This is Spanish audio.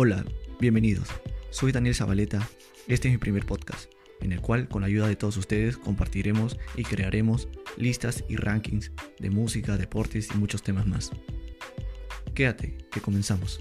Hola, bienvenidos. Soy Daniel Zabaleta. Este es mi primer podcast, en el cual con la ayuda de todos ustedes compartiremos y crearemos listas y rankings de música, deportes y muchos temas más. Quédate, que comenzamos.